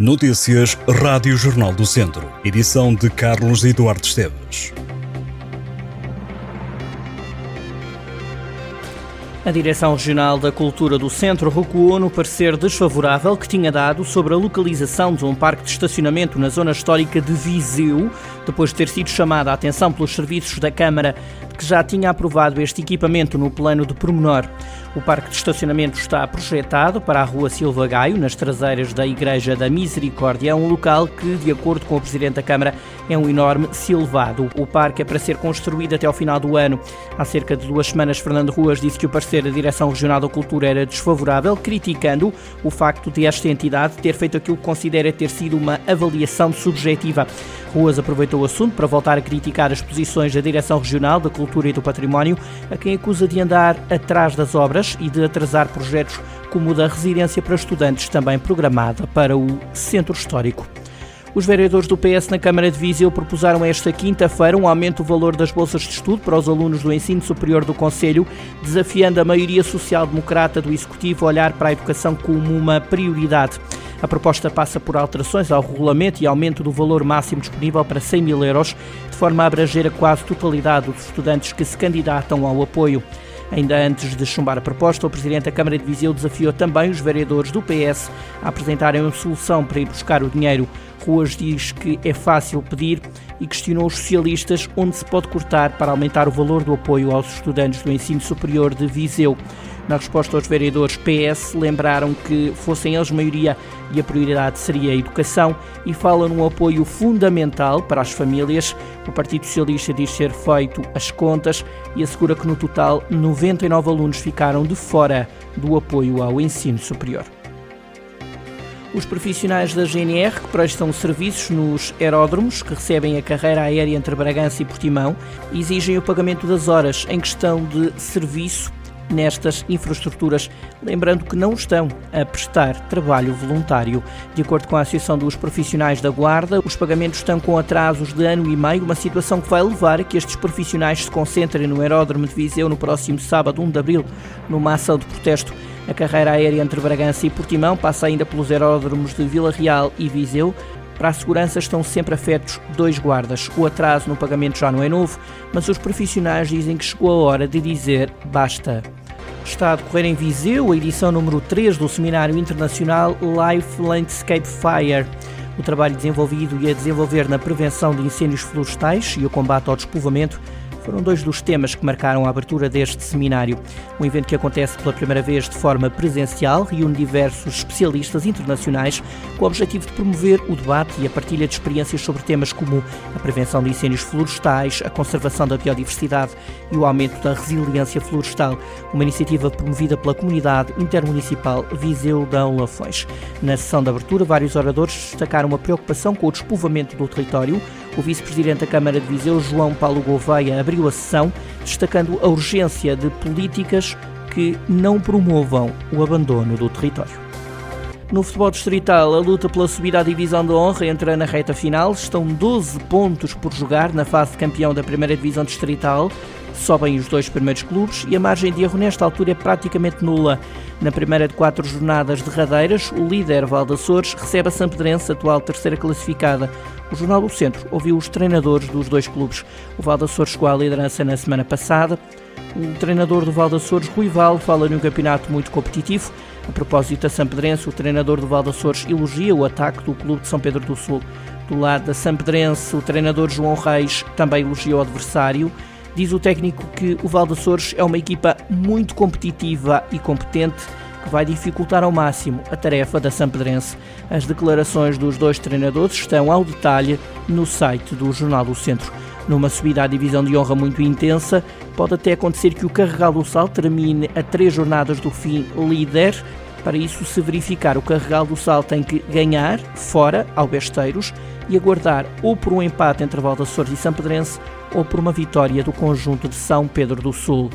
Notícias Rádio Jornal do Centro. Edição de Carlos Eduardo Esteves. A Direção Regional da Cultura do Centro recuou no parecer desfavorável que tinha dado sobre a localização de um parque de estacionamento na zona histórica de Viseu, depois de ter sido chamada a atenção pelos serviços da Câmara que já tinha aprovado este equipamento no plano de pormenor. O parque de estacionamento está projetado para a Rua Silva Gaio, nas traseiras da Igreja da Misericórdia, um local que, de acordo com o Presidente da Câmara, é um enorme silvado. O parque é para ser construído até ao final do ano. Há cerca de duas semanas, Fernando Ruas disse que o parecer da Direção Regional da Cultura era desfavorável, criticando o facto de esta entidade ter feito aquilo que considera ter sido uma avaliação subjetiva. Ruas aproveitou o assunto para voltar a criticar as posições da Direção Regional da Cultura e do Património, a quem acusa de andar atrás das obras e de atrasar projetos como o da residência para estudantes, também programada para o Centro Histórico. Os vereadores do PS na Câmara de Viseu propuseram esta quinta-feira um aumento do valor das bolsas de estudo para os alunos do ensino superior do Conselho, desafiando a maioria social-democrata do Executivo a olhar para a educação como uma prioridade. A proposta passa por alterações ao regulamento e aumento do valor máximo disponível para 100 mil euros, de forma a abranger a quase totalidade dos estudantes que se candidatam ao apoio. Ainda antes de chumbar a proposta, o Presidente da Câmara de Viseu desafiou também os vereadores do PS a apresentarem uma solução para ir buscar o dinheiro. Ruas diz que é fácil pedir e questionou os socialistas onde se pode cortar para aumentar o valor do apoio aos estudantes do ensino superior de Viseu. Na resposta aos vereadores PS, lembraram que fossem eles maioria e a prioridade seria a educação e falam num apoio fundamental para as famílias. O Partido Socialista diz ser feito as contas e assegura que no total 99 alunos ficaram de fora do apoio ao ensino superior. Os profissionais da GNR que prestam serviços nos aeródromos que recebem a carreira aérea entre Bragança e Portimão exigem o pagamento das horas em questão de serviço nestas infraestruturas, lembrando que não estão a prestar trabalho voluntário. De acordo com a Associação dos Profissionais da Guarda, os pagamentos estão com atrasos de ano e meio, uma situação que vai levar a que estes profissionais se concentrem no aeródromo de Viseu no próximo sábado, 1 de abril, numa ação de protesto. A carreira aérea entre Bragança e Portimão passa ainda pelos aeródromos de Vila Real e Viseu. Para a segurança estão sempre afetos dois guardas. O atraso no pagamento já não é novo, mas os profissionais dizem que chegou a hora de dizer basta. Está a decorrer em Viseu a edição número 3 do Seminário Internacional Life Landscape Fire. O trabalho desenvolvido e a desenvolver na prevenção de incêndios florestais e o combate ao despovoamento foram dois dos temas que marcaram a abertura deste seminário. Um evento que acontece pela primeira vez de forma presencial, reúne diversos especialistas internacionais com o objetivo de promover o debate e a partilha de experiências sobre temas como a prevenção de incêndios florestais, a conservação da biodiversidade e o aumento da resiliência florestal, uma iniciativa promovida pela comunidade intermunicipal Viseu da Lafões. Na sessão de abertura, vários oradores destacaram a preocupação com o despovoamento do território. O vice-presidente da Câmara de Viseu, João Paulo Gouveia, abriu a sessão, destacando a urgência de políticas que não promovam o abandono do território. No futebol distrital, a luta pela subida à divisão de honra entra na reta final. Estão 12 pontos por jogar na fase de campeão da primeira divisão distrital. Sobem os dois primeiros clubes e a margem de erro nesta altura é praticamente nula. Na primeira de quatro jornadas derradeiras, o líder Valdaçores recebe a Sampedrense, atual terceira classificada. O Jornal do Centro ouviu os treinadores dos dois clubes. O Valdaçores chegou à liderança na semana passada. O treinador do Valdaçores, Rui Val, fala num campeonato muito competitivo. A propósito da Sampedrense, o treinador do Valdaçores elogia o ataque do clube de São Pedro do Sul. Do lado da Sampedrense, o treinador João Reis também elogia o adversário. Diz o técnico que o Valdaçores é uma equipa muito competitiva e competente que vai dificultar ao máximo a tarefa da Sampedrense. As declarações dos dois treinadores estão ao detalhe no site do Jornal do Centro. Numa subida à divisão de honra muito intensa, pode até acontecer que o Carregal do Sal termine a três jornadas do fim líder. Para isso, se verificar o Carregal do Sal tem que ganhar fora ao Besteiros e aguardar ou por um empate entre Valdaçores e Sampedrense ou por uma vitória do conjunto de São Pedro do Sul.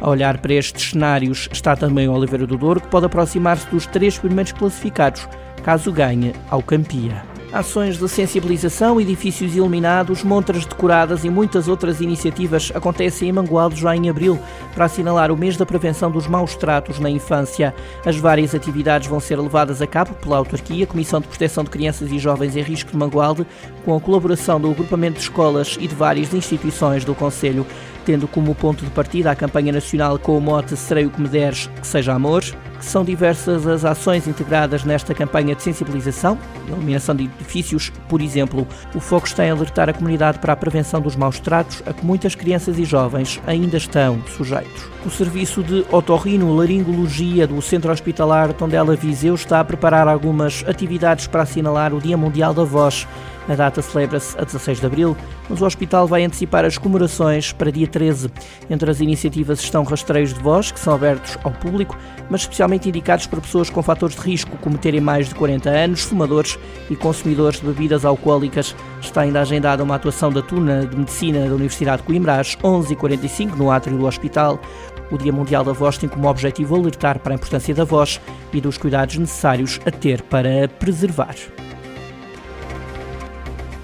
A olhar para estes cenários está também o Oliveira do Douro, que pode aproximar-se dos três primeiros classificados, caso ganhe ao Campia. Ações de sensibilização, edifícios iluminados, montras decoradas e muitas outras iniciativas acontecem em Mangualde já em abril para assinalar o mês da prevenção dos maus tratos na infância. As várias atividades vão ser levadas a cabo pela autarquia, Comissão de Proteção de Crianças e Jovens em Risco de Mangualde, com a colaboração do agrupamento de escolas e de várias instituições do Conselho tendo como ponto de partida a campanha nacional com o mote Serei o que me deres, que seja amor, que são diversas as ações integradas nesta campanha de sensibilização, iluminação de edifícios, por exemplo. O foco está em alertar a comunidade para a prevenção dos maus tratos a que muitas crianças e jovens ainda estão sujeitos. O serviço de otorrino-laringologia do Centro Hospitalar Tondela Viseu está a preparar algumas atividades para assinalar o Dia Mundial da Voz. A data celebra-se a 16 de abril, mas o hospital vai antecipar as comemorações para dia 13. Entre as iniciativas estão rastreios de voz, que são abertos ao público, mas especialmente indicados para pessoas com fatores de risco, como terem mais de 40 anos, fumadores e consumidores de bebidas alcoólicas. Está ainda agendada uma atuação da Tuna de Medicina da Universidade de Coimbra às 11h45 no átrio do hospital. O Dia Mundial da Voz tem como objetivo alertar para a importância da voz e dos cuidados necessários a ter para a preservar.